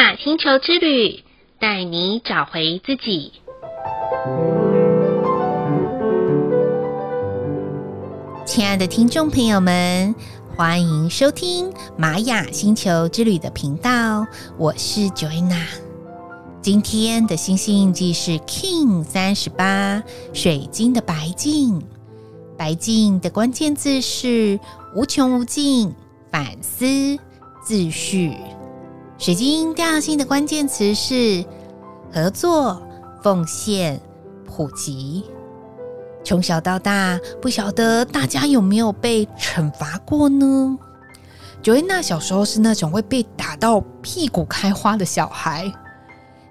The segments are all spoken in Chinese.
雅星球之旅，带你找回自己。亲爱的听众朋友们，欢迎收听玛雅星球之旅的频道，我是 Joanna。今天的星星印记是 King 三十八，水晶的白净。白净的关键字是无穷无尽、反思、秩序。水晶调性的关键词是合作、奉献、普及。从小到大，不晓得大家有没有被惩罚过呢？Joanna 小时候是那种会被打到屁股开花的小孩。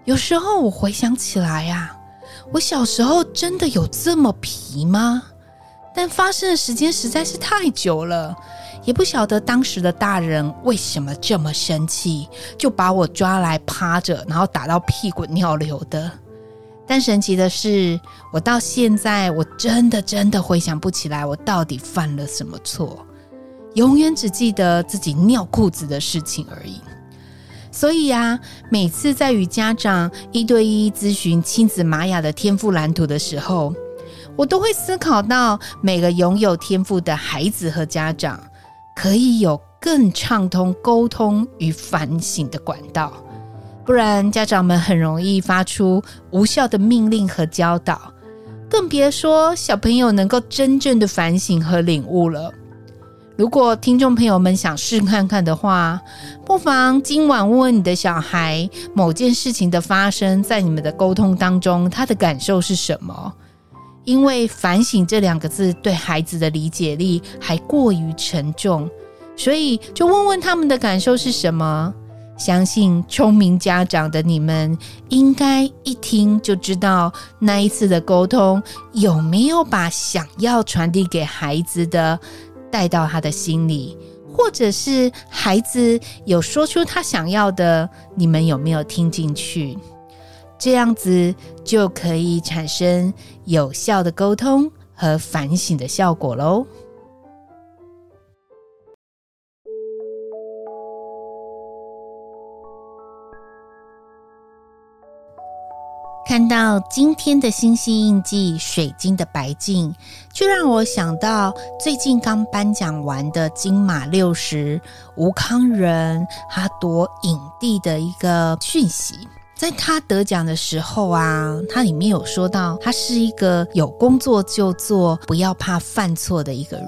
有时候我回想起来呀、啊，我小时候真的有这么皮吗？但发生的时间实在是太久了，也不晓得当时的大人为什么这么生气，就把我抓来趴着，然后打到屁滚尿流的。但神奇的是，我到现在我真的真的回想不起来我到底犯了什么错，永远只记得自己尿裤子的事情而已。所以啊，每次在与家长一对一咨询亲子玛雅的天赋蓝图的时候，我都会思考到每个拥有天赋的孩子和家长，可以有更畅通沟通与反省的管道。不然，家长们很容易发出无效的命令和教导，更别说小朋友能够真正的反省和领悟了。如果听众朋友们想试看看的话，不妨今晚问问你的小孩，某件事情的发生在你们的沟通当中，他的感受是什么？因为“反省”这两个字对孩子的理解力还过于沉重，所以就问问他们的感受是什么。相信聪明家长的你们，应该一听就知道那一次的沟通有没有把想要传递给孩子的带到他的心里，或者是孩子有说出他想要的，你们有没有听进去？这样子就可以产生有效的沟通和反省的效果喽。看到今天的星星印记，水晶的白净，就让我想到最近刚颁奖完的金马六十吴康仁他夺影帝的一个讯息。在他得奖的时候啊，他里面有说到，他是一个有工作就做，不要怕犯错的一个人。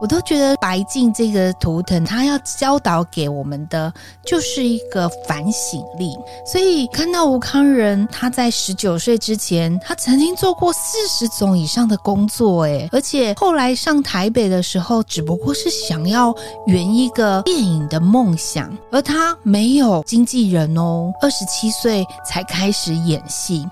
我都觉得白镜这个图腾，它要教导给我们的就是一个反省力。所以看到吴康仁，他在十九岁之前，他曾经做过四十种以上的工作，诶，而且后来上台北的时候，只不过是想要圆一个电影的梦想，而他没有经纪人哦，二十七岁才开始演戏。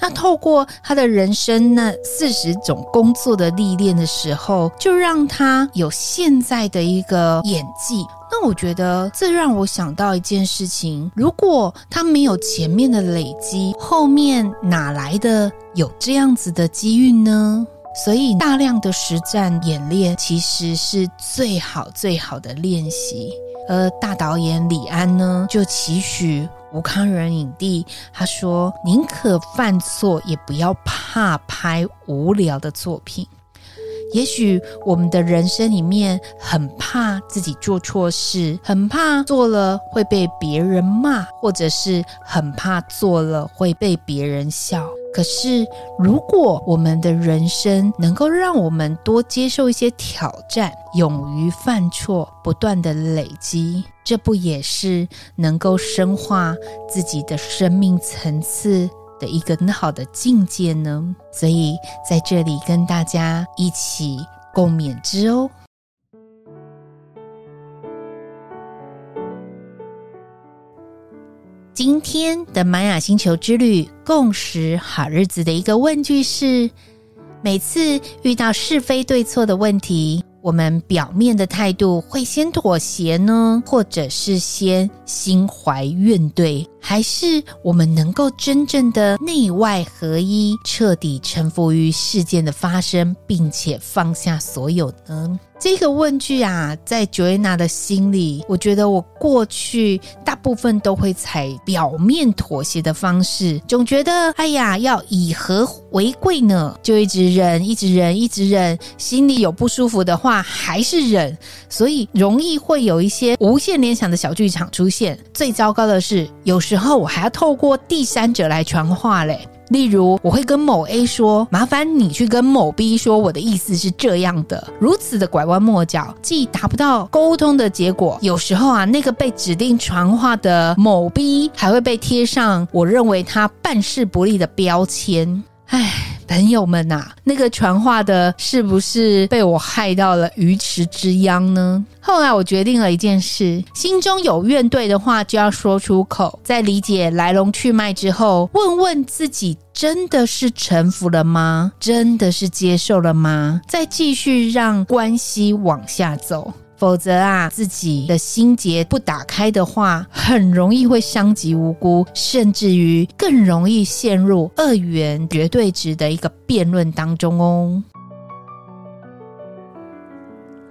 那透过他的人生那四十种工作的历练的时候，就让他有现在的一个演技。那我觉得这让我想到一件事情：如果他没有前面的累积，后面哪来的有这样子的机遇呢？所以大量的实战演练其实是最好最好的练习。而大导演李安呢，就期许。吴康仁影帝，他说：“宁可犯错，也不要怕拍无聊的作品。也许我们的人生里面很怕自己做错事，很怕做了会被别人骂，或者是很怕做了会被别人笑。”可是，如果我们的人生能够让我们多接受一些挑战，勇于犯错，不断的累积，这不也是能够深化自己的生命层次的一个很好的境界呢？所以，在这里跟大家一起共勉之哦。今天的玛雅星球之旅共识好日子的一个问句是：每次遇到是非对错的问题，我们表面的态度会先妥协呢，或者是先心怀怨怼，还是我们能够真正的内外合一，彻底臣服于事件的发生，并且放下所有呢？这个问句啊，在 Joanna 的心里，我觉得我过去大部分都会采表面妥协的方式，总觉得哎呀，要以和为贵呢，就一直忍，一直忍，一直忍，心里有不舒服的话还是忍，所以容易会有一些无限联想的小剧场出现。最糟糕的是，有时候我还要透过第三者来传话嘞。例如，我会跟某 A 说：“麻烦你去跟某 B 说，我的意思是这样的。”如此的拐弯抹角，既达不到沟通的结果，有时候啊，那个被指定传话的某 B 还会被贴上我认为他办事不力的标签。唉，朋友们呐、啊，那个传话的是不是被我害到了鱼池之殃呢？后来我决定了一件事：心中有怨怼的话就要说出口。在理解来龙去脉之后，问问自己：真的是臣服了吗？真的是接受了吗？再继续让关系往下走。否则啊，自己的心结不打开的话，很容易会伤及无辜，甚至于更容易陷入二元绝对值的一个辩论当中哦。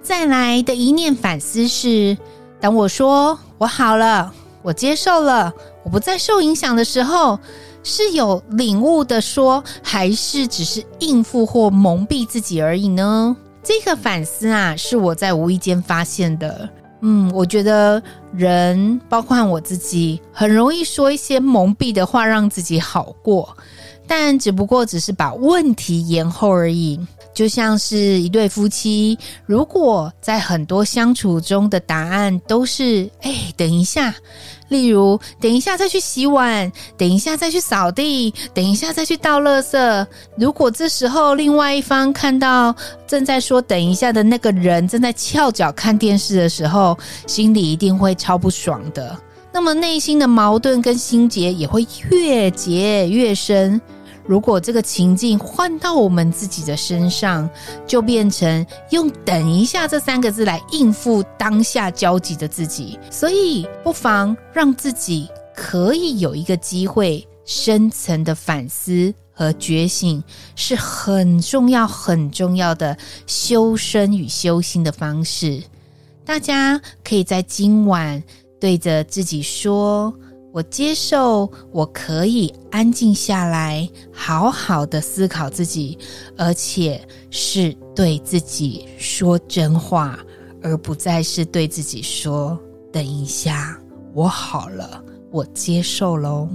再来的一念反思是：当我说我好了，我接受了，我不再受影响的时候，是有领悟的说，还是只是应付或蒙蔽自己而已呢？这个反思啊，是我在无意间发现的。嗯，我觉得人，包括我自己，很容易说一些蒙蔽的话，让自己好过，但只不过只是把问题延后而已。就像是一对夫妻，如果在很多相处中的答案都是“哎，等一下”。例如，等一下再去洗碗，等一下再去扫地，等一下再去倒垃圾。如果这时候另外一方看到正在说“等一下”的那个人正在翘脚看电视的时候，心里一定会超不爽的。那么内心的矛盾跟心结也会越结越深。如果这个情境换到我们自己的身上，就变成用“等一下”这三个字来应付当下焦急的自己，所以不妨让自己可以有一个机会深层的反思和觉醒，是很重要、很重要的修身与修心的方式。大家可以在今晚对着自己说。我接受，我可以安静下来，好好的思考自己，而且是对自己说真话，而不再是对自己说“等一下，我好了，我接受喽”。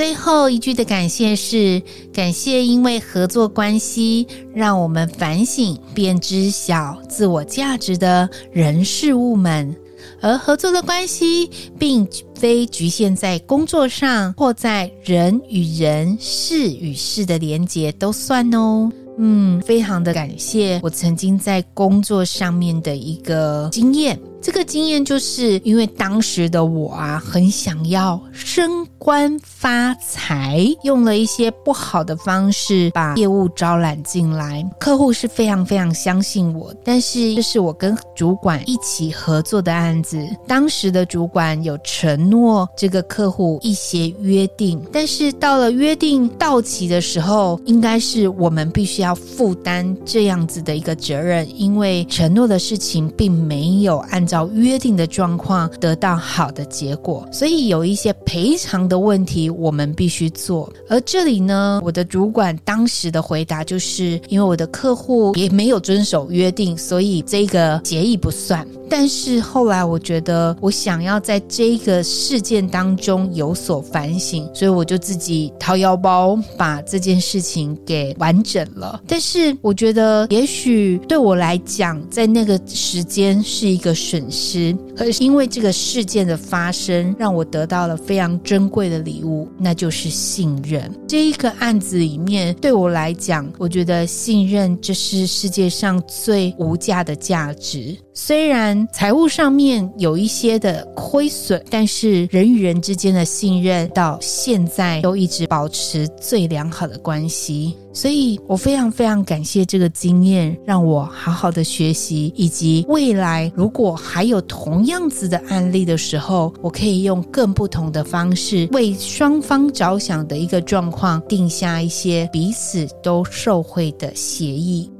最后一句的感谢是感谢，因为合作关系让我们反省便知晓自我价值的人事物们，而合作的关系并非局限在工作上或在人与人、事与事的连结都算哦。嗯，非常的感谢我曾经在工作上面的一个经验。这个经验就是因为当时的我啊，很想要升官发财，用了一些不好的方式把业务招揽进来。客户是非常非常相信我，但是这是我跟主管一起合作的案子。当时的主管有承诺这个客户一些约定，但是到了约定到期的时候，应该是我们必须要负担这样子的一个责任，因为承诺的事情并没有按照约定的状况得到好的结果，所以有一些赔偿的问题我们必须做。而这里呢，我的主管当时的回答就是，因为我的客户也没有遵守约定，所以这个协议不算。但是后来我觉得，我想要在这个事件当中有所反省，所以我就自己掏腰包把这件事情给完整了。但是我觉得，也许对我来讲，在那个时间是一个损失，可是因为这个事件的发生，让我得到了非常珍贵贵的礼物，那就是信任。这一个案子里面，对我来讲，我觉得信任这是世界上最无价的价值。虽然财务上面有一些的亏损，但是人与人之间的信任到现在都一直保持最良好的关系。所以我非常非常感谢这个经验，让我好好的学习，以及未来如果还有同样子的案例的时候，我可以用更不同的方式为双方着想的一个状况，定下一些彼此都受惠的协议。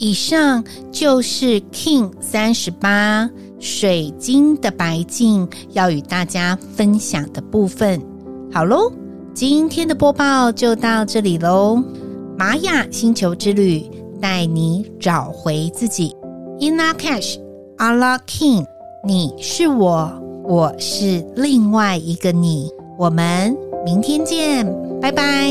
以上就是 King 三十八水晶的白净要与大家分享的部分。好喽，今天的播报就到这里喽。玛雅星球之旅带你找回自己。In Lak'ech, Allah King，你是我，我是另外一个你。我们明天见，拜拜。